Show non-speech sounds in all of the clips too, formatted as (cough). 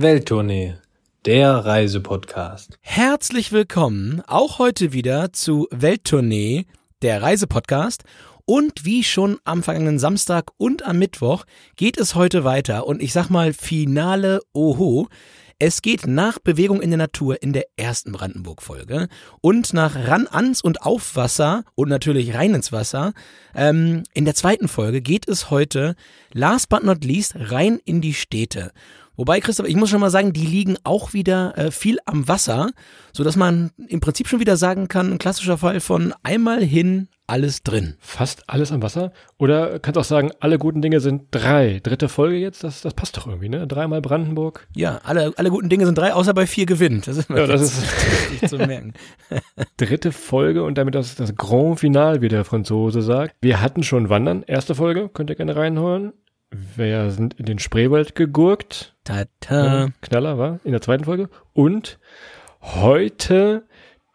Welttournee, der Reisepodcast. Herzlich willkommen auch heute wieder zu Welttournee, der Reisepodcast. Und wie schon am vergangenen Samstag und am Mittwoch geht es heute weiter. Und ich sag mal Finale Oho. Es geht nach Bewegung in der Natur in der ersten Brandenburg-Folge und nach Ran ans und auf Wasser und natürlich rein ins Wasser. Ähm, in der zweiten Folge geht es heute, last but not least, rein in die Städte. Wobei, Christoph, ich muss schon mal sagen, die liegen auch wieder äh, viel am Wasser, so dass man im Prinzip schon wieder sagen kann, ein klassischer Fall von einmal hin, alles drin. Fast alles am Wasser. Oder kannst auch sagen, alle guten Dinge sind drei. Dritte Folge jetzt, das, das passt doch irgendwie, ne? Dreimal Brandenburg. Ja, alle, alle guten Dinge sind drei, außer bei vier gewinnt. Das ist, Ja, das ist (laughs) wichtig zu merken. (laughs) dritte Folge und damit das, das Grand Final, wie der Franzose sagt. Wir hatten schon Wandern, erste Folge, könnt ihr gerne reinhören. Wir sind in den Spreewald gegurkt. Tata. Knaller war in der zweiten Folge. Und heute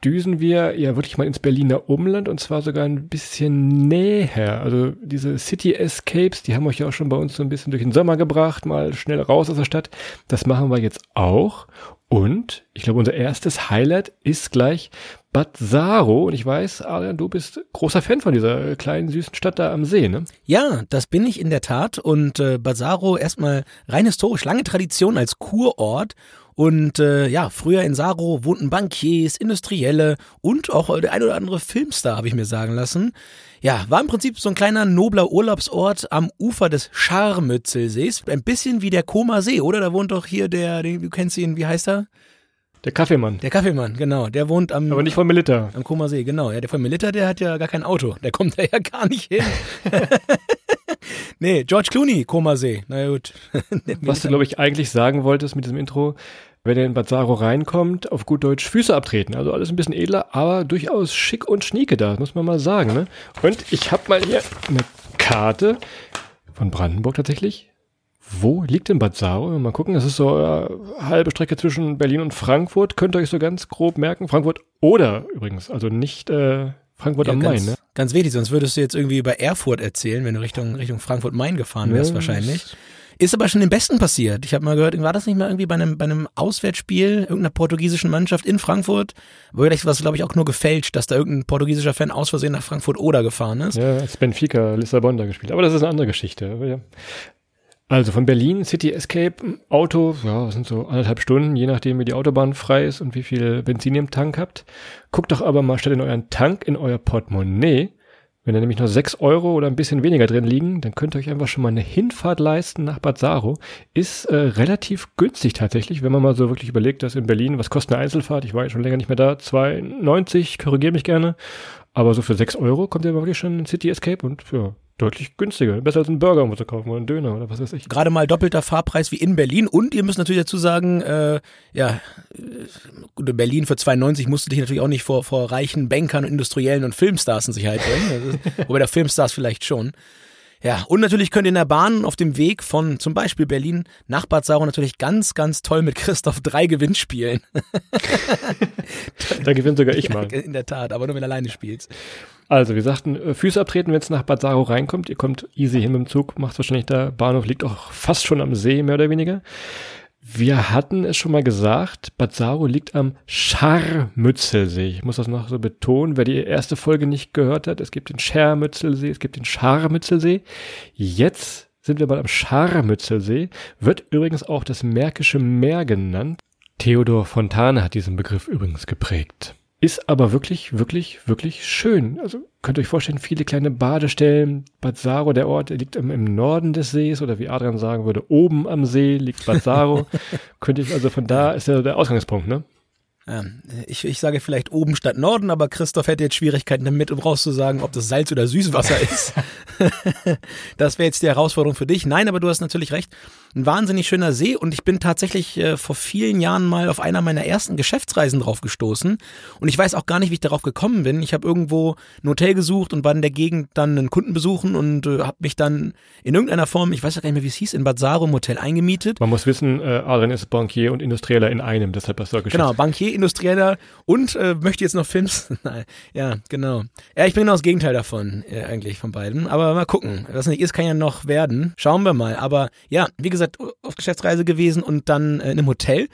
düsen wir ja wirklich mal ins Berliner Umland und zwar sogar ein bisschen näher. Also diese City Escapes, die haben euch ja auch schon bei uns so ein bisschen durch den Sommer gebracht, mal schnell raus aus der Stadt. Das machen wir jetzt auch. Und ich glaube, unser erstes Highlight ist gleich Bad Saro. Und ich weiß, Adrian, du bist großer Fan von dieser kleinen, süßen Stadt da am See, ne? Ja, das bin ich in der Tat. Und äh, Basaro erstmal rein historisch, lange Tradition als Kurort. Und äh, ja, früher in Saro wohnten Bankiers, Industrielle und auch der ein oder andere Filmstar, habe ich mir sagen lassen. Ja, war im Prinzip so ein kleiner nobler Urlaubsort am Ufer des Scharmützelsees. Ein bisschen wie der Koma See, oder? Da wohnt doch hier der, den, du kennst ihn, wie heißt er? Der Kaffeemann. Der Kaffeemann, genau. Der wohnt am, Aber nicht von Melitta. am Koma See, genau. Ja, der von Melitta, der hat ja gar kein Auto. Der kommt da ja gar nicht hin. (laughs) nee, George Clooney, Koma See. Na gut. (laughs) Was du, glaube ich, eigentlich sagen wolltest mit diesem Intro, wenn ihr in Bad Saro reinkommt, auf gut Deutsch Füße abtreten. Also alles ein bisschen edler, aber durchaus schick und schnieke da, muss man mal sagen. Ne? Und ich habe mal hier eine Karte von Brandenburg tatsächlich. Wo liegt denn Bad Saro? Mal gucken, das ist so eine halbe Strecke zwischen Berlin und Frankfurt. Könnt ihr euch so ganz grob merken. Frankfurt oder übrigens, also nicht äh, Frankfurt am Main. ganz, Ne? ganz wichtig, sonst würdest du jetzt irgendwie über Erfurt erzählen, wenn du Richtung, Richtung Frankfurt-Main gefahren wärst Ja, wahrscheinlich. Ist aber schon im Besten passiert. Ich habe mal gehört, war das nicht mal irgendwie bei einem, bei einem Auswärtsspiel irgendeiner portugiesischen Mannschaft in Frankfurt? Aber vielleicht war es, glaube ich, auch nur gefälscht, dass da irgendein portugiesischer Fan aus Versehen nach Frankfurt oder gefahren ist. Ja, als Benfica Lissabon da gespielt. Aber das ist eine andere Geschichte. Aber ja. Also von Berlin, City Escape, Auto, ja, das sind so anderthalb Stunden, je nachdem wie die Autobahn frei ist und wie viel Benzin ihr im Tank habt. Guckt doch aber mal statt in euren Tank in euer Portemonnaie. Wenn da nämlich noch sechs Euro oder ein bisschen weniger drin liegen, dann könnt ihr euch einfach schon mal eine Hinfahrt leisten nach Bad Saro. Ist äh, relativ günstig tatsächlich, wenn man mal so wirklich überlegt, dass in Berlin, was kostet eine Einzelfahrt? Ich war ja schon länger nicht mehr da, 2,90, korrigiere mich gerne. Aber so für sechs Euro kommt ihr wirklich schon in City Escape und ja, deutlich günstiger. Besser als einen Burger irgendwo zu kaufen oder einen Döner oder was weiß ich. Gerade mal doppelter Fahrpreis wie in Berlin. Und ihr müsst natürlich dazu sagen, äh, ja, äh, in Berlin für 2,90 musst du dich natürlich auch nicht vor, vor reichen Bankern und Industriellen und Filmstars in Sicherheit bringen. (laughs) Wobei der Filmstars vielleicht schon. Ja, und natürlich könnt ihr in der Bahn auf dem Weg von zum Beispiel Berlin nach Bad Saro natürlich ganz, ganz toll mit Christoph drei Gewinn spielen. Da gewinnt sogar ich mal. In der Tat, aber nur wenn du alleine spielst. Also, wir sagten, äh, Füße abtreten, wenn es nach Bad Saro reinkommt. Ihr kommt easy hin mit dem Zug, macht wahrscheinlich da. Bahnhof liegt auch fast schon am See, mehr oder weniger. Wir hatten es schon mal gesagt, Bad Saro liegt am Scharmützelsee. Ich muss das noch so betonen, wer die erste Folge nicht gehört hat. Es gibt den Schermützelsee, es gibt den Scharmützelsee. Jetzt sind wir mal am Scharmützelsee. Wird übrigens auch das Märkische Meer genannt. Theodor Fontane hat diesen Begriff übrigens geprägt. Ist aber wirklich, wirklich, wirklich schön. Also könnt ihr euch vorstellen, viele kleine Badestellen. Bad Saro, der Ort, der liegt im, im Norden des Sees oder wie Adrian sagen würde, oben am See liegt Bad Saro. (laughs) Könnte ich also von da ist ja der Ausgangspunkt, ne? Ich, ich sage vielleicht oben statt Norden, aber Christoph hätte jetzt Schwierigkeiten damit, um rauszusagen, ob das Salz oder Süßwasser (laughs) ist. (laughs) das wäre jetzt die Herausforderung für dich. Nein, aber du hast natürlich recht. Ein wahnsinnig schöner See und ich bin tatsächlich äh, vor vielen Jahren mal auf einer meiner ersten Geschäftsreisen drauf gestoßen und ich weiß auch gar nicht, wie ich darauf gekommen bin. Ich habe irgendwo ein Hotel gesucht und war in der Gegend dann einen Kunden besuchen und äh, habe mich dann in irgendeiner Form, ich weiß gar nicht mehr, wie es hieß, in Bad Sarum Hotel eingemietet. Man muss wissen, äh, Adrian ist Bankier und Industrieller in einem, deshalb hast du auch Genau, Bankier, Industrieller und äh, möchte jetzt noch Films. (laughs) Nein, ja, genau. Ja, ich bin genau das Gegenteil davon, äh, eigentlich von beiden. Aber mal gucken. Was nicht ist, kann ja noch werden. Schauen wir mal. Aber ja, wie gesagt, auf Geschäftsreise gewesen und dann äh, in einem Hotel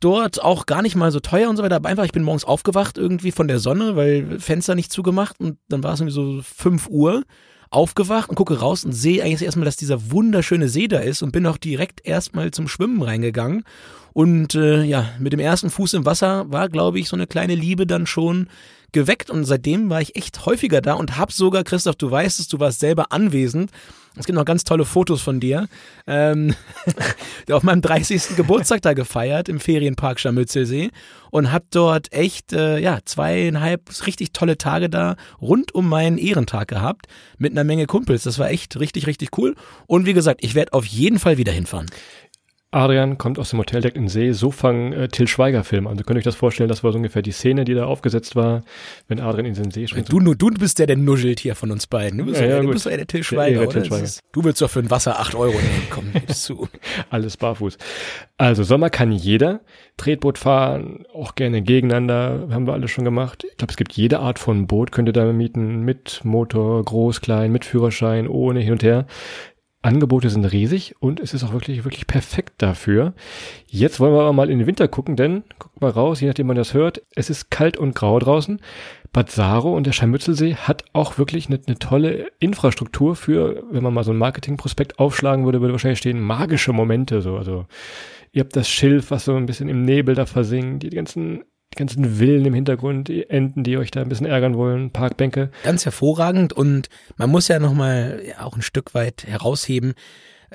dort auch gar nicht mal so teuer und so weiter. Aber einfach, ich bin morgens aufgewacht irgendwie von der Sonne, weil Fenster nicht zugemacht und dann war es irgendwie so 5 Uhr aufgewacht und gucke raus und sehe eigentlich erstmal, dass dieser wunderschöne See da ist und bin auch direkt erstmal zum Schwimmen reingegangen. Und äh, ja, mit dem ersten Fuß im Wasser war, glaube ich, so eine kleine Liebe dann schon geweckt und seitdem war ich echt häufiger da und hab sogar, Christoph, du weißt es, du warst selber anwesend. Es gibt noch ganz tolle Fotos von dir. Ähm, (laughs) auf meinem 30. Geburtstag da gefeiert im Ferienpark Scharmützelsee und hab dort echt äh, ja zweieinhalb richtig tolle Tage da rund um meinen Ehrentag gehabt mit einer Menge Kumpels. Das war echt richtig richtig cool und wie gesagt, ich werde auf jeden Fall wieder hinfahren. Adrian kommt aus dem Hoteldeck in See, so fangen äh, Till Schweiger Filme an. Also könnt ihr euch das vorstellen, das war so ungefähr die Szene, die da aufgesetzt war, wenn Adrian in den See springt. Du, du bist der, der nuschelt hier von uns beiden. Du bist ja, ja, du bist ja der Till Schweiger, der, oder? Till Schweiger. Ist, du willst doch für ein Wasser acht Euro nehmen, komm, (laughs) zu. Alles barfuß. Also Sommer kann jeder. Tretboot fahren, auch gerne gegeneinander, haben wir alles schon gemacht. Ich glaube, es gibt jede Art von Boot, könnt ihr da mieten, mit Motor, groß, klein, mit Führerschein, ohne hin und her. Angebote sind riesig und es ist auch wirklich, wirklich perfekt dafür. Jetzt wollen wir aber mal in den Winter gucken, denn guckt mal raus, je nachdem man das hört, es ist kalt und grau draußen. Bad Saro und der Scharmützelsee hat auch wirklich eine, eine tolle Infrastruktur für, wenn man mal so ein Marketingprospekt aufschlagen würde, würde wahrscheinlich stehen, magische Momente, so, also, ihr habt das Schilf, was so ein bisschen im Nebel da versinkt, die ganzen die ganzen Villen im Hintergrund, die Enten, die euch da ein bisschen ärgern wollen, Parkbänke. Ganz hervorragend und man muss ja nochmal auch ein Stück weit herausheben,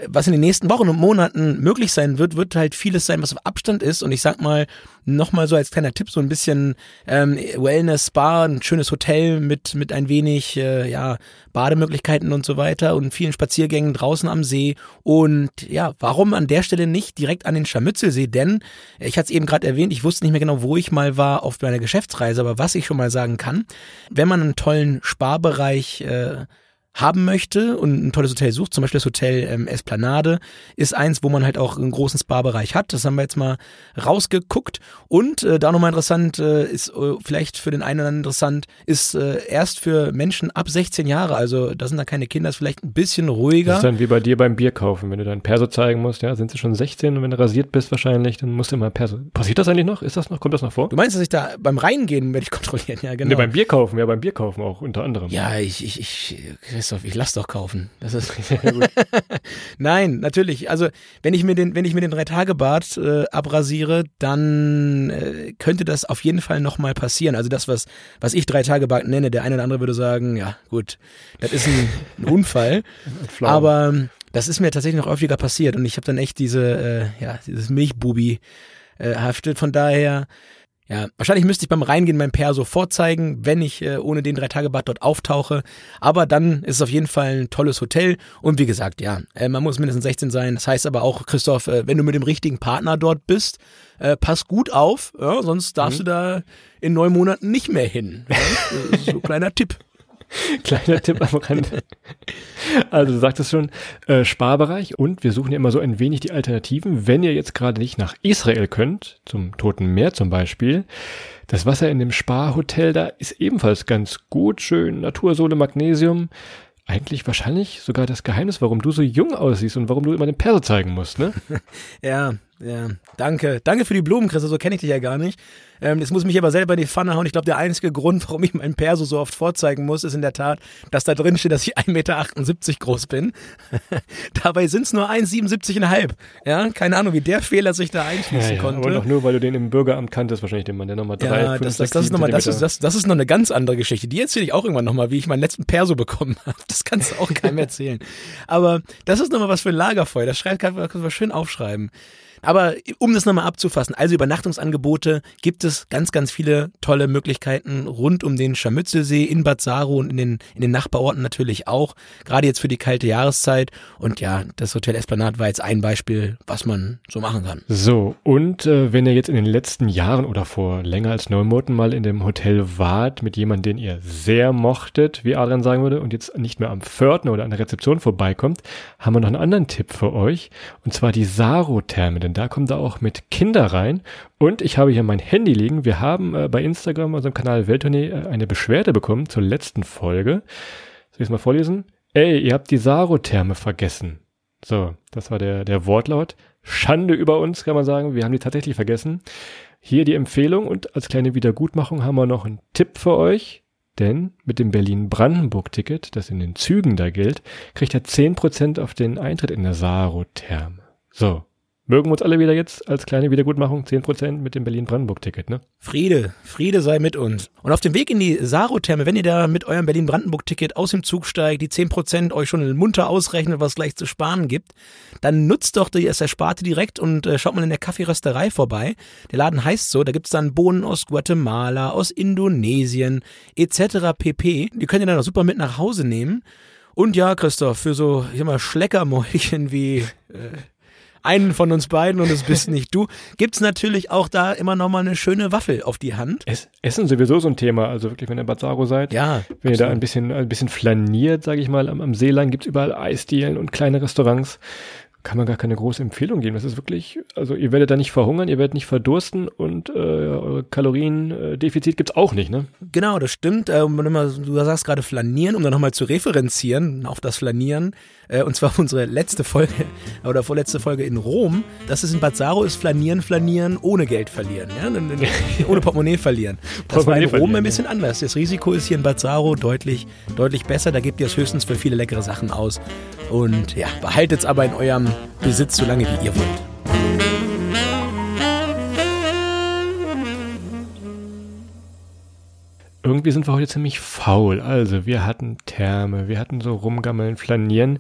was in den nächsten Wochen und Monaten möglich sein wird, wird halt vieles sein, was auf Abstand ist. Und ich sag mal, nochmal so als kleiner Tipp, so ein bisschen ähm, Wellness, Spa, ein schönes Hotel mit, mit ein wenig äh, ja, Bademöglichkeiten und so weiter und vielen Spaziergängen draußen am See. Und ja, warum an der Stelle nicht direkt an den Scharmützelsee? Denn ich hatte es eben gerade erwähnt, ich wusste nicht mehr genau, wo ich mal war auf meiner Geschäftsreise, aber was ich schon mal sagen kann, wenn man einen tollen Sparbereich äh, haben möchte und ein tolles Hotel sucht, zum Beispiel das Hotel ähm, Esplanade, ist eins, wo man halt auch einen großen Spa-Bereich hat. Das haben wir jetzt mal rausgeguckt. Und äh, da nochmal interessant, äh, ist äh, vielleicht für den einen oder anderen interessant, ist äh, erst für Menschen ab 16 Jahre, also da sind da keine Kinder, ist vielleicht ein bisschen ruhiger. Das ist dann wie bei dir beim Bier kaufen, wenn du dein Perso zeigen musst, ja, sind sie schon 16 und wenn du rasiert bist wahrscheinlich, dann musst du immer Perso. Passiert das eigentlich noch? Ist das noch? Kommt das noch vor? Du meinst, dass ich da beim Reingehen werde ich kontrollieren, ja genau. Nee, beim Bier kaufen, ja, beim Bier kaufen auch unter anderem. Ja, ich, ich, ich Christoph, ich lass doch kaufen. Das ist (laughs) gut. Nein, natürlich. Also wenn ich mir den, wenn ich mir den drei Tage Bart äh, abrasiere, dann äh, könnte das auf jeden Fall nochmal passieren. Also das, was was ich drei Tage Bart nenne, der eine oder andere würde sagen, ja gut, das ist ein, ein Unfall. (laughs) Aber ähm, das ist mir tatsächlich noch häufiger passiert und ich habe dann echt diese, äh, ja, dieses Milchbubi äh, haftet. Von daher ja, wahrscheinlich müsste ich beim Reingehen mein Perso vorzeigen, wenn ich äh, ohne den Drei-Tage-Bad dort auftauche. Aber dann ist es auf jeden Fall ein tolles Hotel. Und wie gesagt, ja, äh, man muss mindestens 16 sein. Das heißt aber auch, Christoph, äh, wenn du mit dem richtigen Partner dort bist, äh, pass gut auf, ja, sonst darfst mhm. du da in neun Monaten nicht mehr hin. Ja? so (laughs) kleiner Tipp. (laughs) Kleiner Tipp am Rande. Also du sagtest schon, äh, Sparbereich und wir suchen ja immer so ein wenig die Alternativen. Wenn ihr jetzt gerade nicht nach Israel könnt, zum Toten Meer zum Beispiel, das Wasser in dem Sparhotel da ist ebenfalls ganz gut, schön Natursohle, Magnesium. Eigentlich wahrscheinlich sogar das Geheimnis, warum du so jung aussiehst und warum du immer den Perso zeigen musst, ne? (laughs) ja, ja. Danke. Danke für die Blumen, Chris. So kenne ich dich ja gar nicht. Ähm, das muss mich aber selber in die Pfanne hauen. Ich glaube, der einzige Grund, warum ich meinen Perso so oft vorzeigen muss, ist in der Tat, dass da drin steht, dass ich 1,78 Meter groß bin. (laughs) Dabei sind es nur 1,77,5. Ja, keine Ahnung, wie der Fehler sich da einschließen ja, ja, konnte. Aber doch nur, weil du den im Bürgeramt kanntest, wahrscheinlich den Mann, der nochmal drei, ja, fünf, das, das, das, ist noch mal, das, ist, das, das ist noch eine ganz andere Geschichte. Die erzähle ich auch irgendwann nochmal, wie ich meinen letzten Perso bekommen habe. Das kannst du auch keinem (laughs) erzählen. Aber das ist nochmal was für ein Lagerfeuer. Das schreibt, kann man schön aufschreiben. Aber um das nochmal abzufassen, also Übernachtungsangebote gibt es ganz, ganz viele tolle Möglichkeiten rund um den Scharmützelsee, in Bad Saro und in den, in den Nachbarorten natürlich auch. Gerade jetzt für die kalte Jahreszeit. Und ja, das Hotel Esplanade war jetzt ein Beispiel, was man so machen kann. So, und äh, wenn ihr jetzt in den letzten Jahren oder vor länger als neun Monaten mal in dem Hotel wart mit jemandem, den ihr sehr mochtet, wie Adrian sagen würde, und jetzt nicht mehr am Pförtner oder an der Rezeption vorbeikommt, haben wir noch einen anderen Tipp für euch. Und zwar die Saro-Therme, denn da kommt da auch mit Kinder rein. Und ich habe hier mein Handy liegen. Wir haben äh, bei Instagram, unserem Kanal Welttournee, äh, eine Beschwerde bekommen zur letzten Folge. Soll ich es mal vorlesen? Ey, ihr habt die Saro-Therme vergessen. So, das war der, der Wortlaut. Schande über uns, kann man sagen. Wir haben die tatsächlich vergessen. Hier die Empfehlung und als kleine Wiedergutmachung haben wir noch einen Tipp für euch. Denn mit dem Berlin-Brandenburg-Ticket, das in den Zügen da gilt, kriegt er 10% auf den Eintritt in der Saro-Therme. So, Mögen wir uns alle wieder jetzt als kleine Wiedergutmachung 10% mit dem Berlin-Brandenburg-Ticket, ne? Friede, Friede sei mit uns. Und auf dem Weg in die Saro-Therme, wenn ihr da mit eurem Berlin-Brandenburg-Ticket aus dem Zug steigt, die 10% euch schon munter ausrechnet, was gleich zu sparen gibt, dann nutzt doch die Ersparte direkt und äh, schaut mal in der Kaffeerösterei vorbei. Der Laden heißt so, da gibt's dann Bohnen aus Guatemala, aus Indonesien, etc. pp. Die könnt ihr dann auch super mit nach Hause nehmen. Und ja, Christoph, für so, ich sag mal, Schleckermäulchen wie... Äh, einen von uns beiden und es bist nicht du, gibt's natürlich auch da immer noch mal eine schöne Waffel auf die Hand. Es, Essen sowieso so ein Thema, also wirklich, wenn ihr Bad Saro seid. Ja. Wenn absolut. ihr da ein bisschen, ein bisschen flaniert, sage ich mal, am, am Seeland gibt's überall Eisdielen und kleine Restaurants kann man gar keine große Empfehlung geben. Das ist wirklich, also ihr werdet da nicht verhungern, ihr werdet nicht verdursten und äh, eure Kaloriendefizit gibt's auch nicht, ne? Genau, das stimmt. Äh, du sagst gerade flanieren, um dann nochmal zu referenzieren auf das Flanieren. Äh, und zwar unsere letzte Folge (laughs) oder vorletzte Folge in Rom. Das ist in Bad Saro ist Flanieren, Flanieren ohne Geld verlieren, ja? ohne Portemonnaie verlieren. (laughs) Das Portemonnaie war in Rom ein bisschen anders. Das Risiko ist hier in Bad Saro deutlich, deutlich besser. Da gebt ihr es höchstens für viele leckere Sachen aus. Und ja, behaltet es aber in eurem Besitz so lange wie ihr wollt. Irgendwie sind wir heute ziemlich faul. Also, wir hatten Therme, wir hatten so rumgammeln, flanieren.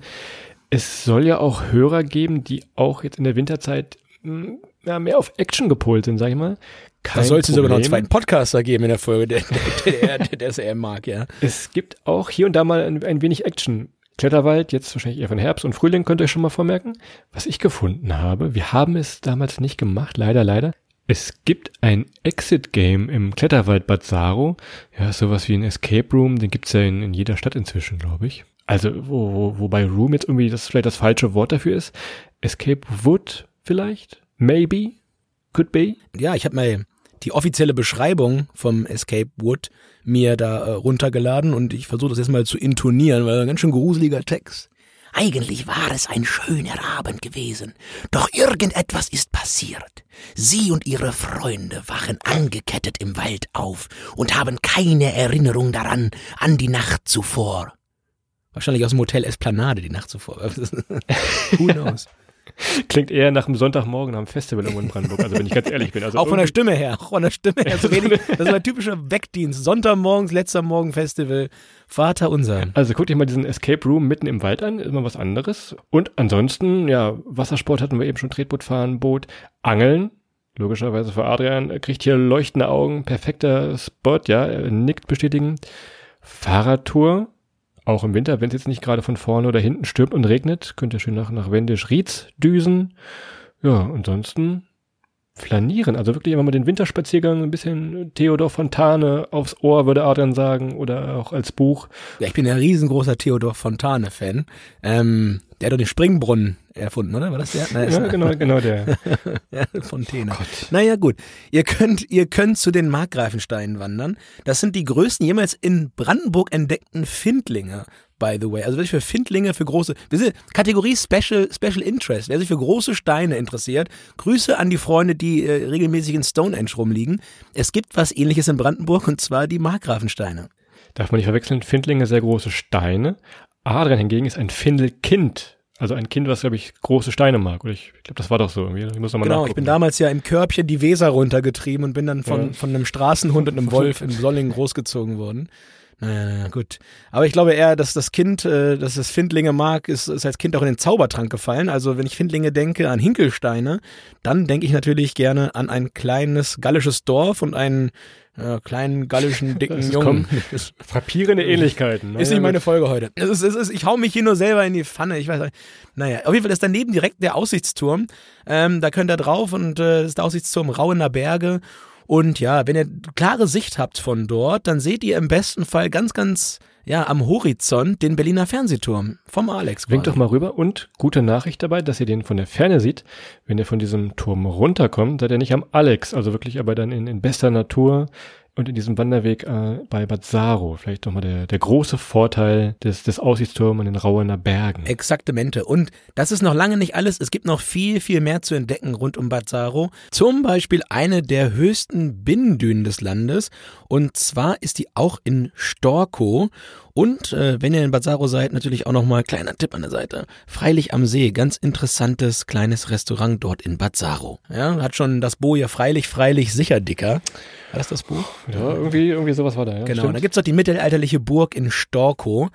Es soll ja auch Hörer geben, die auch jetzt in der Winterzeit hm, ja, mehr auf Action gepolt sind, sag ich mal. Kein da soll es sogar noch einen zweiten Podcaster geben in der Folge, (laughs) der, der, der, der es eher mag, ja. Es gibt auch hier und da mal ein, ein wenig Action. Kletterwald, jetzt wahrscheinlich eher von Herbst und Frühling, könnt ihr euch schon mal vormerken. Was ich gefunden habe, wir haben es damals nicht gemacht, leider, leider. Es gibt ein Exit-Game im Kletterwald Bad Saro. Ja, sowas wie ein Escape Room, den gibt's ja in, in jeder Stadt inzwischen, glaube ich. Also, wo, wo, wobei Room jetzt irgendwie das vielleicht das falsche Wort dafür ist. Escape Wood vielleicht? Maybe? Could be? Ja, ich habe mal die offizielle Beschreibung vom Escape Wood mir da äh, runtergeladen und ich versuche das jetzt mal zu intonieren, weil ein ganz schön gruseliger Text. Eigentlich war es ein schöner Abend gewesen, doch irgendetwas ist passiert. Sie und ihre Freunde wachen angekettet im Wald auf und haben keine Erinnerung daran an die Nacht zuvor. Wahrscheinlich aus dem Hotel Esplanade die Nacht zuvor. (laughs) Who knows? Klingt eher nach einem Sonntagmorgen am Festival irgendwo in Brandenburg, also wenn ich ganz ehrlich bin. Also auch von der Stimme her, auch von der Stimme her. So (laughs) wenig, das ist ein typischer Wegdienst. Sonntagmorgens, letzter Morgen Festival, Vater unser. Also guck dir mal diesen Escape Room mitten im Wald an, ist mal was anderes. Und ansonsten, ja, Wassersport hatten wir eben schon, Tretboot fahren, Boot, Angeln. Logischerweise für Adrian, kriegt hier leuchtende Augen, perfekter Spot, ja, nickt bestätigen. Fahrradtour, auch im Winter, wenn es jetzt nicht gerade von vorne oder hinten stürmt und regnet, könnt ihr schön nach, nach Wendisch-Rietz düsen. Ja, ansonsten flanieren. Also wirklich immer mal den Winterspaziergang, ein bisschen Theodor Fontane aufs Ohr, würde Adrian sagen, oder auch als Buch. Ja, ich bin ein riesengroßer Theodor Fontane-Fan. Ähm, der hat doch den Springbrunnen erfunden, oder? War das der? Nein, ja, genau, genau der. (laughs) ja, Fontäne. Oh naja, gut. Ihr könnt, ihr könnt zu den Markgreifensteinen wandern. Das sind die größten jemals in Brandenburg entdeckten Findlinge by the way. Also wer sich für Findlinge, für große, Kategorie Special, Special Interest, wer sich für große Steine interessiert, Grüße an die Freunde, die äh, regelmäßig in Stonehenge rumliegen. Es gibt was ähnliches in Brandenburg und zwar die Markgrafensteine. Darf man nicht verwechseln, Findlinge sehr große Steine. Adrian hingegen ist ein Findelkind. Also ein Kind, was, glaube ich, große Steine mag. Oder ich, ich glaube, das war doch so irgendwie. Ich muss nochmal Genau, nachgucken. ich bin damals ja im Körbchen die Weser runtergetrieben und bin dann von, ja. von einem Straßenhund und einem (laughs) Wolf in Sollingen großgezogen worden. Naja, naja, gut. Aber ich glaube eher, dass das Kind, äh, dass es Findlinge mag, ist, ist als Kind auch in den Zaubertrank gefallen. Also wenn ich Findlinge denke an Hinkelsteine, dann denke ich natürlich gerne an ein kleines gallisches Dorf und einen äh, kleinen gallischen (laughs) dicken Es Jungen. kommen (laughs) frappierende Ähnlichkeiten. Ist nicht meine Folge heute. Es ist, es ist, ich hau mich hier nur selber in die Pfanne. Ich weiß nicht. Naja, auf jeden Fall ist daneben direkt der Aussichtsturm. Ähm, da könnt ihr drauf und äh, das ist der Aussichtsturm Rauener Berge. Und ja, wenn ihr klare Sicht habt von dort, dann seht ihr im besten Fall ganz, ganz ja am Horizont den Berliner Fernsehturm vom Alex. Winkt doch mal rüber und gute Nachricht dabei, dass ihr den von der Ferne seht. Wenn ihr von diesem Turm runterkommt, seid ihr nicht am Alex, also wirklich aber dann in, in bester Natur und in diesem Wanderweg äh, bei Bad Saro. Vielleicht nochmal der, der große Vorteil des, des Aussichtsturms in den Rauener Bergen. Exaktamente. Und das ist noch lange nicht alles. Es gibt noch viel, viel mehr zu entdecken rund um Bad Saro. Zum Beispiel eine der höchsten Binnendünen des Landes. Und zwar ist die auch in Storkow. Und äh, wenn ihr in Bad Saro seid, natürlich auch nochmal kleiner Tipp an der Seite. Freilich am See, ganz interessantes kleines Restaurant dort in Bad Saro. Ja, hat schon das Bo ja freilich, freilich sicher dicker. War das das Buch? Ja, irgendwie, irgendwie sowas war da. Ja, Genau, stimmt. da gibt's dort die mittelalterliche Burg in Storkow.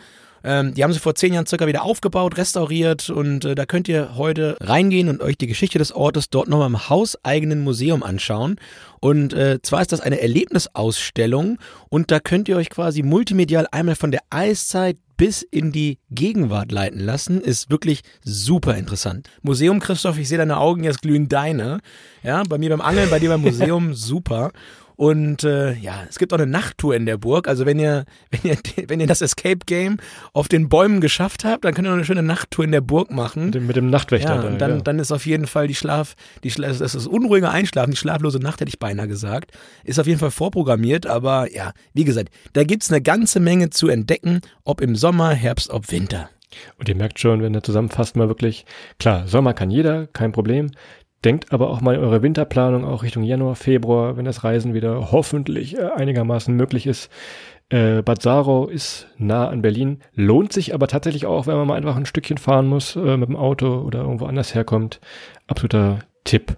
Ähm, die haben sie vor zehn Jahren circa wieder aufgebaut, restauriert und äh, da könnt ihr heute reingehen und euch die Geschichte des Ortes dort nochmal im hauseigenen Museum anschauen. Und äh, zwar ist das eine Erlebnisausstellung und da könnt ihr euch quasi multimedial einmal von der Eiszeit bis in die Gegenwart leiten lassen. Ist wirklich super interessant. Museum, Christoph, ich sehe deine Augen, jetzt glühen deine. Ja, bei mir beim Angeln, bei dir beim Museum, (laughs) super. Und äh, ja, es gibt auch eine Nachttour in der Burg. Also wenn ihr, (laughs) wenn ihr, wenn ihr das Escape Game auf den Bäumen geschafft habt, dann könnt ihr noch eine schöne Nachttour in der Burg machen. Mit dem, mit dem Nachtwächter. Ja, da, und dann, ja. dann ist auf jeden Fall die Schlaf, die Schla das ist unruhige Einschlafen, die schlaflose Nacht, hätte ich beinahe gesagt, ist auf jeden Fall vorprogrammiert, aber ja, wie gesagt, da gibt's eine ganze Menge zu entdecken, ob im Sommer, Herbst, ob Winter. Und ihr merkt schon, wenn ihr zusammenfasst, mal wirklich, klar, Sommer kann jeder, kein Problem. Denkt aber auch mal in eure Winterplanung auch Richtung Januar, Februar, wenn das Reisen wieder hoffentlich äh, einigermaßen möglich ist. Äh, Bad Saro ist nah an Berlin, lohnt sich aber tatsächlich auch, wenn man mal einfach ein Stückchen fahren muss äh, mit dem Auto oder irgendwo anders herkommt. Absoluter Tipp.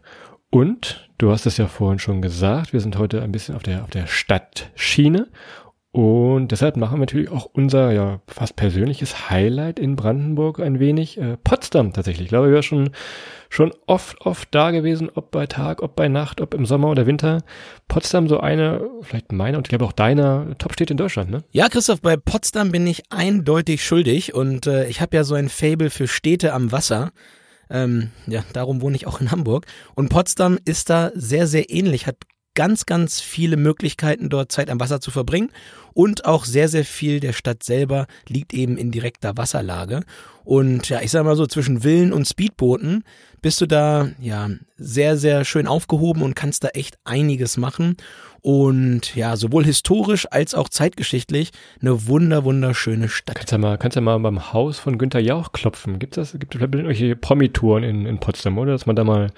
Und du hast es ja vorhin schon gesagt, wir sind heute ein bisschen auf der, auf der Stadtschiene und deshalb machen wir natürlich auch unser ja fast persönliches Highlight in Brandenburg ein wenig. Äh, Potsdam tatsächlich. Ich glaube, wir sind schon, schon oft, oft da gewesen, ob bei Tag, ob bei Nacht, ob im Sommer oder Winter. Potsdam so eine, vielleicht meine und ich glaube auch deiner Top-Städte in Deutschland, ne? Ja, Christoph, bei Potsdam bin ich eindeutig schuldig und äh, ich habe ja so ein Fable für Städte am Wasser. Ähm, ja, darum wohne ich auch in Hamburg. Und Potsdam ist da sehr, sehr ähnlich, hat ganz, ganz viele Möglichkeiten, dort Zeit am Wasser zu verbringen. Und auch sehr, sehr viel der Stadt selber liegt eben in direkter Wasserlage. Und ja, ich sag mal so, zwischen Villen und Speedbooten bist du da ja sehr, sehr schön aufgehoben und kannst da echt einiges machen. Und ja, sowohl historisch als auch zeitgeschichtlich eine wunder, wunderschöne Stadt. Kannst ja mal, kannst ja mal beim Haus von Günther Jauch klopfen. Gibt's das? Gibt es vielleicht irgendwelche Promitouren in, in Potsdam, oder? Dass man da mal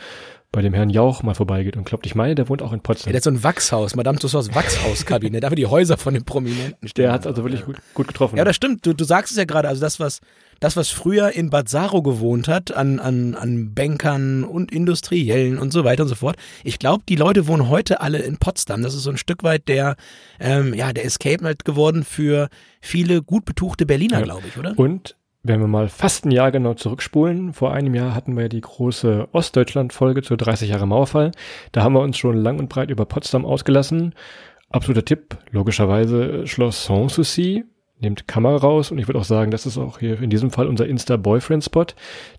bei dem Herrn Jauch mal vorbeigeht und klopft. Ich meine, der wohnt auch in Ja, Potsdam. der hat so ein Wachshaus, Madame Tussauds Wachshauskabinett, wir die Häuser von den Prominenten. Der hat also wirklich gut, gut getroffen. Ja, das stimmt. Du, du sagst es ja gerade. Also das, was das, was früher in Bad Saro gewohnt hat, an, an, an Bankern und Industriellen und so weiter und so fort. Ich glaube, die Leute wohnen heute alle in Potsdam. Das ist so ein Stück weit der, ähm, ja, der Escape halt geworden für viele gut betuchte Berliner, Ja. glaube ich, oder? Und wenn wir mal fast ein Jahr genau zurückspulen, vor einem Jahr hatten wir ja die große Ostdeutschland-Folge zur 30 Jahre Mauerfall. Da haben wir uns schon lang und breit über Potsdam ausgelassen. Absoluter Tipp, logischerweise Schloss Sanssouci. Nehmt Kamera raus und ich würde auch sagen, das ist auch hier in diesem Fall unser Insta-Boyfriend-Spot.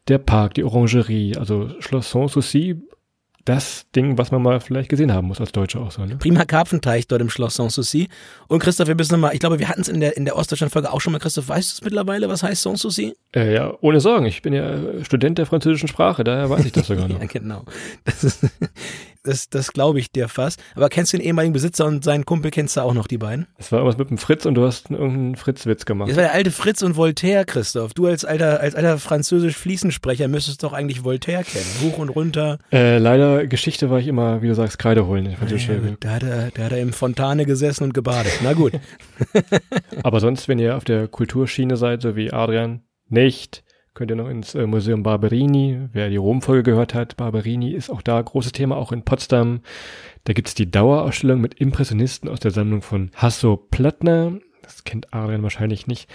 Der Park, die Orangerie, also Schloss Sanssouci, das Ding, was man mal vielleicht gesehen haben muss als Deutscher auch so, ne? Prima Karpfenteich dort im Schloss Sanssouci. Und Christoph, wir müssen nochmal, ich glaube, wir hatten es in der, in der Ostdeutschland-Folge auch schon mal. Christoph, weißt du es mittlerweile, was heißt Sanssouci? Äh, ja, ohne Sorgen, ich bin ja Student der französischen Sprache, daher weiß ich das sogar (laughs) noch. Ja, genau. Das, ist, das, das glaube ich dir fast. Aber kennst du den ehemaligen Besitzer und seinen Kumpel kennst du auch noch, die beiden? Es war irgendwas mit dem Fritz und du hast irgendeinen Fritz-Witz gemacht. Das war der alte Fritz und Voltaire, Christoph. Du als alter, als alter französisch Fliesensprecher müsstest doch eigentlich Voltaire kennen. Hoch und runter. Äh, leider, Geschichte war ich immer, wie du sagst, Kreide holen. in französischer Ja, da, hat er, da hat er im Fontane gesessen und gebadet. Na gut. (laughs) Aber sonst, wenn ihr auf der Kulturschiene seid, so wie Adrian, nicht, könnt ihr noch ins äh, Museum Barberini. Wer die Rom-Folge gehört hat, Barberini ist auch da großes Thema, auch in Potsdam. Da gibt's die Dauerausstellung mit Impressionisten aus der Sammlung von Hasso Plattner. Das kennt Adrian wahrscheinlich nicht.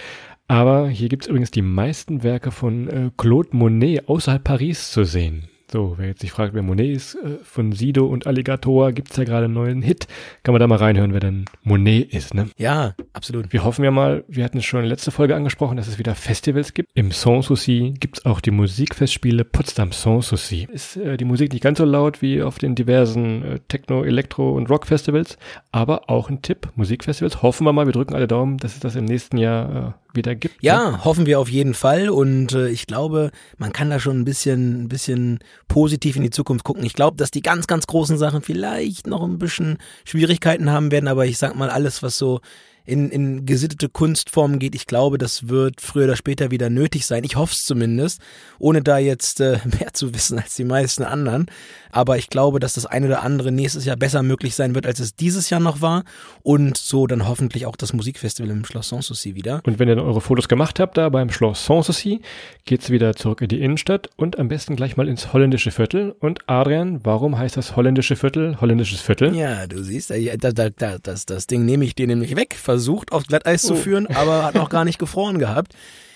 Aber hier gibt's übrigens die meisten Werke von äh, Claude Monet außerhalb Paris zu sehen. So, wer jetzt sich fragt, wer Monet ist, äh, von Sido und Alligator gibt's ja gerade einen neuen Hit. Kann man da mal reinhören, wer denn Monet ist, ne? Ja, absolut. Wir hoffen ja mal, wir hatten es schon in der letzten Folge angesprochen, dass es wieder Festivals gibt. Im Sanssouci gibt's auch die Musikfestspiele Potsdam Sanssouci. Ist äh, die Musik nicht ganz so laut wie auf den diversen äh, Techno, Elektro und Rock-Festivals, aber auch ein Tipp, Musikfestivals. Hoffen wir mal, wir drücken alle Daumen, dass es das im nächsten Jahr äh, wieder gibt. Ja, ne? hoffen wir auf jeden Fall und äh, ich glaube, man kann da schon ein bisschen, ein bisschen positiv in die Zukunft gucken. Ich glaube, dass die ganz, ganz großen Sachen vielleicht noch ein bisschen Schwierigkeiten haben werden, aber ich sag mal, alles, was so in, in gesittete Kunstformen geht. Ich glaube, das wird früher oder später wieder nötig sein. Ich hoffe es zumindest, ohne da jetzt äh, (laughs) mehr zu wissen als die meisten anderen. Aber ich glaube, dass das eine oder andere nächstes Jahr besser möglich sein wird, als es dieses Jahr noch war. Und so dann hoffentlich auch das Musikfestival im Schloss Sanssouci wieder. Und wenn ihr dann eure Fotos gemacht habt, da beim Schloss Sanssouci, geht's wieder zurück in die Innenstadt und am besten gleich mal ins holländische Viertel. Und Adrian, warum heißt das holländische Viertel holländisches Viertel? Ja, du siehst, äh, da, da, da, das, das Ding nehme ich dir nämlich weg. Versucht auf Glatteis zu führen, aber hat noch gar nicht gefroren gehabt.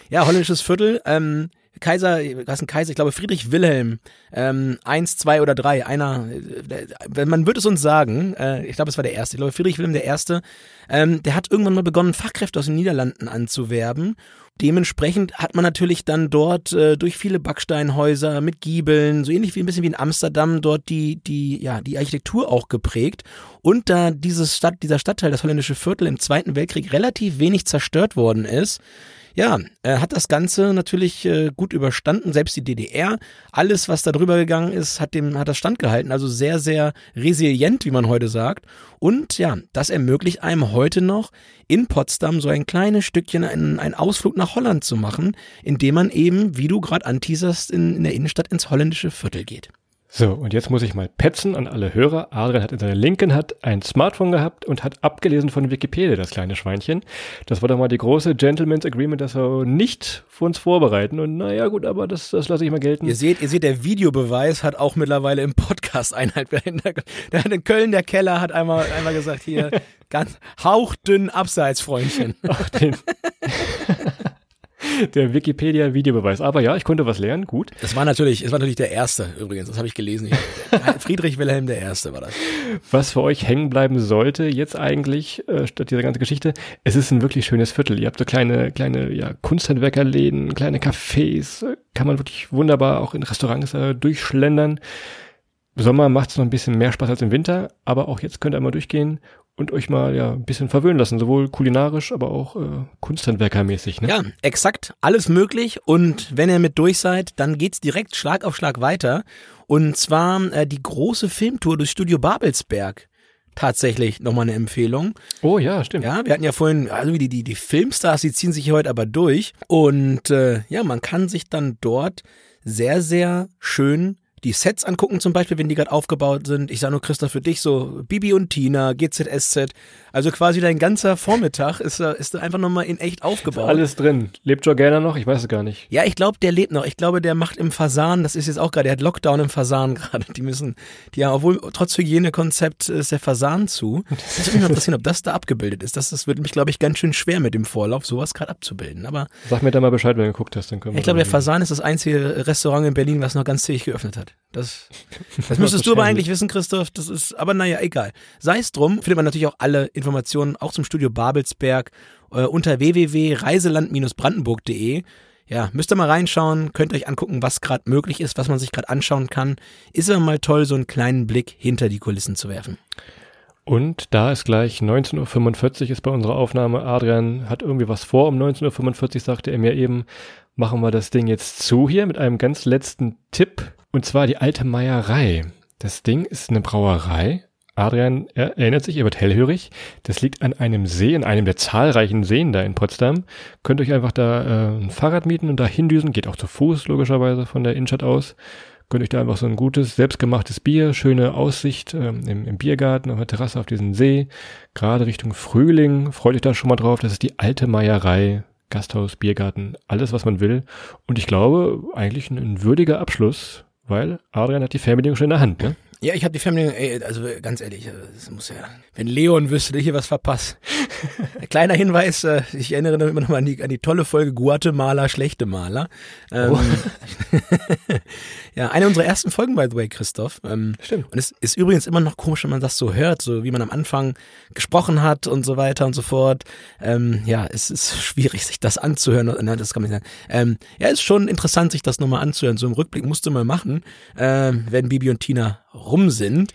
Ja, holländisches Viertel. Ähm, Kaiser, was ein Kaiser? Ich glaube Friedrich Wilhelm. Ähm, eins, zwei oder drei. Einer, äh, man wird es uns sagen. Äh, ich glaube, es war der erste. Ich glaube Friedrich Wilhelm der erste. Ähm, der hat irgendwann mal begonnen, Fachkräfte aus den Niederlanden anzuwerben. Dementsprechend hat man natürlich dann dort äh, durch viele Backsteinhäuser mit Giebeln, so ähnlich wie ein bisschen wie in Amsterdam, dort die, die, ja, die Architektur auch geprägt. Und da dieses Stadt, dieser Stadtteil, das holländische Viertel im Zweiten Weltkrieg relativ wenig zerstört worden ist, ja, er hat das Ganze natürlich äh, gut überstanden, selbst die DDR. Alles, was da drüber gegangen ist, hat dem, hat das standgehalten. Also sehr, sehr resilient, wie man heute sagt. Und ja, das ermöglicht einem heute noch in Potsdam so ein kleines Stückchen einen, einen Ausflug nach Holland zu machen, indem man eben, wie du gerade anteaserst, in, in der Innenstadt ins holländische Viertel geht. So, und jetzt muss ich mal petzen an alle Hörer. Adrian hat in seiner Linken hat ein Smartphone gehabt und hat abgelesen von Wikipedia, das kleine Schweinchen. Das war doch mal die große Gentleman's Agreement, dass wir nicht für uns vorbereiten. Und naja, gut, aber das, das lasse ich mal gelten. Ihr seht, ihr seht, der Videobeweis hat auch mittlerweile im Podcast Einhalt. Der hat in Köln, der Keller, hat einmal, einmal gesagt, hier, (laughs) ganz hauchdünn abseits, Freundchen. Ach, den. (laughs) der Wikipedia-Videobeweis. Aber ja, ich konnte was lernen, gut. Das war natürlich, es war natürlich der erste übrigens, das habe ich gelesen. (laughs) Friedrich Wilhelm der Erste war das. Was für euch hängen bleiben sollte jetzt eigentlich, äh, statt dieser ganzen Geschichte, es ist ein wirklich schönes Viertel. Ihr habt so kleine, kleine ja, Kunsthandwerkerläden, kleine Cafés, kann man wirklich wunderbar auch in Restaurants äh, durchschlendern. Sommer macht es noch ein bisschen mehr Spaß als im Winter, aber auch jetzt könnt ihr einmal durchgehen und euch mal ja ein bisschen verwöhnen lassen, sowohl kulinarisch, aber auch äh, Kunsthandwerkermäßig. Ne? Ja, exakt, alles möglich. Und wenn ihr mit durch seid, dann geht's direkt Schlag auf Schlag weiter. Und zwar äh, die große Filmtour durch Studio Babelsberg. Tatsächlich nochmal eine Empfehlung. Oh ja, stimmt. Ja, wir hatten ja vorhin, also die, die, die Filmstars, die ziehen sich hier heute aber durch. Und äh, ja, man kann sich dann dort sehr, sehr schön die Sets angucken, zum Beispiel, wenn die gerade aufgebaut sind. Ich sage nur, Christoph, für dich so Bibi und Tina, GZSZ. Also quasi dein ganzer Vormittag ist, ist einfach nochmal in echt aufgebaut. Alles drin. Lebt Jorgana noch? Ich weiß es gar nicht. Ja, ich glaube, der lebt noch. Ich glaube, der macht im Fasan, das ist jetzt auch gerade, der hat Lockdown im Fasan (laughs) gerade. Die müssen, die haben, obwohl trotz Hygienekonzept ist der Fasan zu. Das würde mich mal interessieren, ob das da abgebildet ist. Das, das wird mich, glaube ich, ganz schön schwer mit dem Vorlauf, sowas gerade abzubilden. Aber Sag mir da mal Bescheid, wenn du geguckt hast, dann können wir. ich glaube, der Fasan ist das einzige Restaurant in Berlin, was noch ganz zähig geöffnet hat. (laughs) Das, das müsstest du aber eigentlich wissen, Christoph. Das ist, aber naja, egal. Sei es drum, findet man natürlich auch alle Informationen, auch zum Studio Babelsberg, äh, unter www.reiseland-brandenburg.de. Ja, müsst ihr mal reinschauen, könnt euch angucken, was gerade möglich ist, was man sich gerade anschauen kann. Ist immer mal toll, so einen kleinen Blick hinter die Kulissen zu werfen. Und da ist gleich 19.45 Uhr ist bei unserer Aufnahme. Adrian hat irgendwie was vor. Um 19.45 Uhr sagte er mir eben, machen wir das Ding jetzt zu hier mit einem ganz letzten Tipp. Und zwar die alte Meierei. Das Ding ist eine Brauerei. Adrian er erinnert sich, er wird hellhörig. Das liegt an einem See, in einem der zahlreichen Seen da in Potsdam. Könnt euch einfach da äh, ein Fahrrad mieten und da hindüsen. Geht auch zu Fuß, logischerweise, von der Innenstadt aus. Könnt euch da einfach so ein gutes, selbstgemachtes Bier, schöne Aussicht ähm, im, im Biergarten auf der Terrasse auf diesen See. Gerade Richtung Frühling. Freut euch da schon mal drauf. Das ist die alte Meierei. Gasthaus, Biergarten, alles, was man will. Und ich glaube, eigentlich ein, ein würdiger Abschluss, weil Adrian hat die Fernbedienung schon in der Hand. Ne? Ja, ich habe die Family, ey, also ganz ehrlich, das muss ja, wenn Leon wüsste, ich hier was verpasst. (laughs) Kleiner Hinweis, äh, ich erinnere immer noch mal an die, an die tolle Folge Guatemala, schlechte Maler. Ähm, oh. (laughs) ja, eine unserer ersten Folgen, by the way, Christoph. Ähm, Stimmt. Und es ist übrigens immer noch komisch, wenn man das so hört, so wie man am Anfang gesprochen hat und so weiter und so fort. Ähm, ja, es ist schwierig, sich das anzuhören. Nein, das kann man nicht sagen. Ähm, ja, ist schon interessant, sich das nochmal anzuhören. So im Rückblick musste man machen, äh, wenn Bibi und Tina rum sind.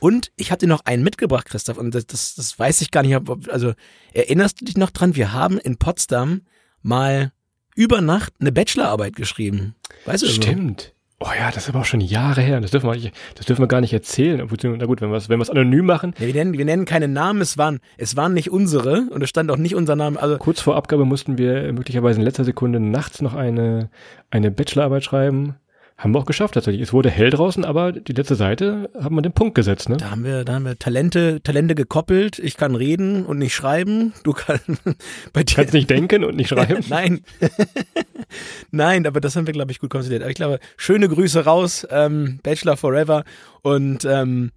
Und ich hatte noch einen mitgebracht, Christoph, und das, das, das weiß ich gar nicht. Also erinnerst du dich noch dran? Wir haben in Potsdam mal über Nacht eine Bachelorarbeit geschrieben. Weißt du Stimmt. Oh ja, das ist aber auch schon Jahre her. Das dürfen wir, das dürfen wir gar nicht erzählen. Na gut, wenn wir es wenn wir's anonym machen. Ja, wir, nennen, wir nennen keine Namen. Es waren, es waren nicht unsere und es stand auch nicht unser Name. Also Kurz vor Abgabe mussten wir möglicherweise in letzter Sekunde nachts noch eine, eine Bachelorarbeit schreiben. Haben wir auch geschafft tatsächlich. Es wurde hell draußen, aber die letzte Seite haben wir den Punkt gesetzt, ne? Da haben wir, da haben wir Talente, Talente gekoppelt. Ich kann reden und nicht schreiben. Du kannst (laughs) bei dir kannst nicht denken und nicht (laughs) schreiben. Nein, (laughs) nein, aber das haben wir glaube ich gut konzidiert. Aber ich glaube, schöne Grüße raus, ähm, Bachelor Forever und ähm,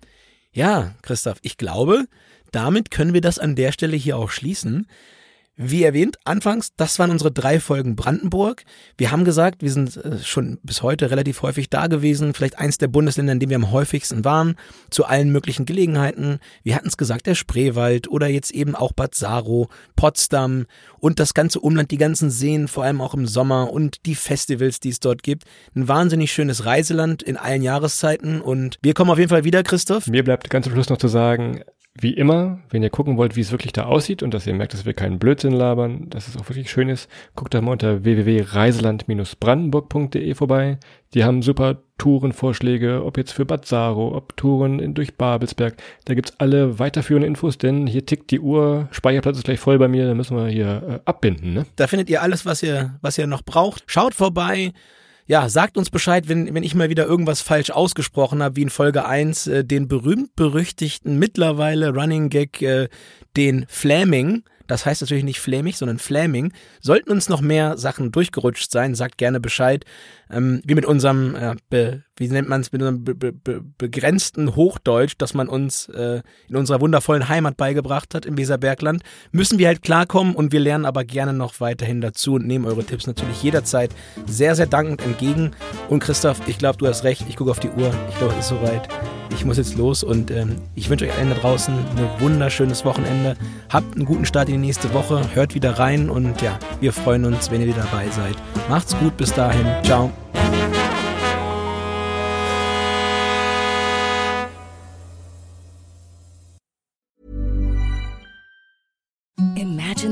ja, Christoph, ich glaube, damit können wir das an der Stelle hier auch schließen. Wie erwähnt, anfangs, das waren unsere drei Folgen Brandenburg. Wir haben gesagt, wir sind äh, schon bis heute relativ häufig da gewesen, vielleicht eins der Bundesländer, in dem wir am häufigsten waren, zu allen möglichen Gelegenheiten. Wir hatten es gesagt, der Spreewald oder jetzt eben auch Bad Saro, Potsdam und das ganze Umland, die ganzen Seen, vor allem auch im Sommer und die Festivals, die es dort gibt. Ein wahnsinnig schönes Reiseland in allen Jahreszeiten und wir kommen auf jeden Fall wieder, Christoph. Mir bleibt ganz zum Schluss noch zu sagen, wie immer, wenn ihr gucken wollt, wie es wirklich da aussieht und dass ihr merkt, dass wir keinen Blödsinn labern, dass es auch wirklich schön ist, guckt da mal unter www.reiseland-brandenburg.de vorbei. Die haben super Tourenvorschläge, ob jetzt für Bad Saro, ob Touren in, durch Babelsberg. Da gibt's alle weiterführende Infos, denn hier tickt die Uhr, Speicherplatz ist gleich voll bei mir, da müssen wir hier äh, abbinden. Ne? Da findet ihr alles, was ihr, was ihr noch braucht. Schaut vorbei ja, sagt uns Bescheid, wenn, wenn ich mal wieder irgendwas falsch ausgesprochen habe, wie in Folge 1, äh, den berühmt-berüchtigten mittlerweile Running Gag, äh, den Flaming. Das heißt natürlich nicht Flämig, sondern Flaming. Sollten uns noch mehr Sachen durchgerutscht sein, sagt gerne Bescheid. Ähm, wie mit unserem, äh, be, wie nennt man es, mit unserem be, be, begrenzten Hochdeutsch, das man uns äh, in unserer wundervollen Heimat beigebracht hat im Weserbergland, müssen wir halt klarkommen und wir lernen aber gerne noch weiterhin dazu und nehmen eure Tipps natürlich jederzeit sehr, sehr dankend entgegen. Und Christoph, ich glaube, du hast recht. Ich gucke auf die Uhr. Ich glaube, es ist soweit. Ich muss jetzt los und ähm, ich wünsche euch allen da draußen ein wunderschönes Wochenende. Habt einen guten Start in die nächste Woche. Hört wieder rein und ja, wir freuen uns, wenn ihr wieder dabei seid. Macht's gut, bis dahin. Ciao.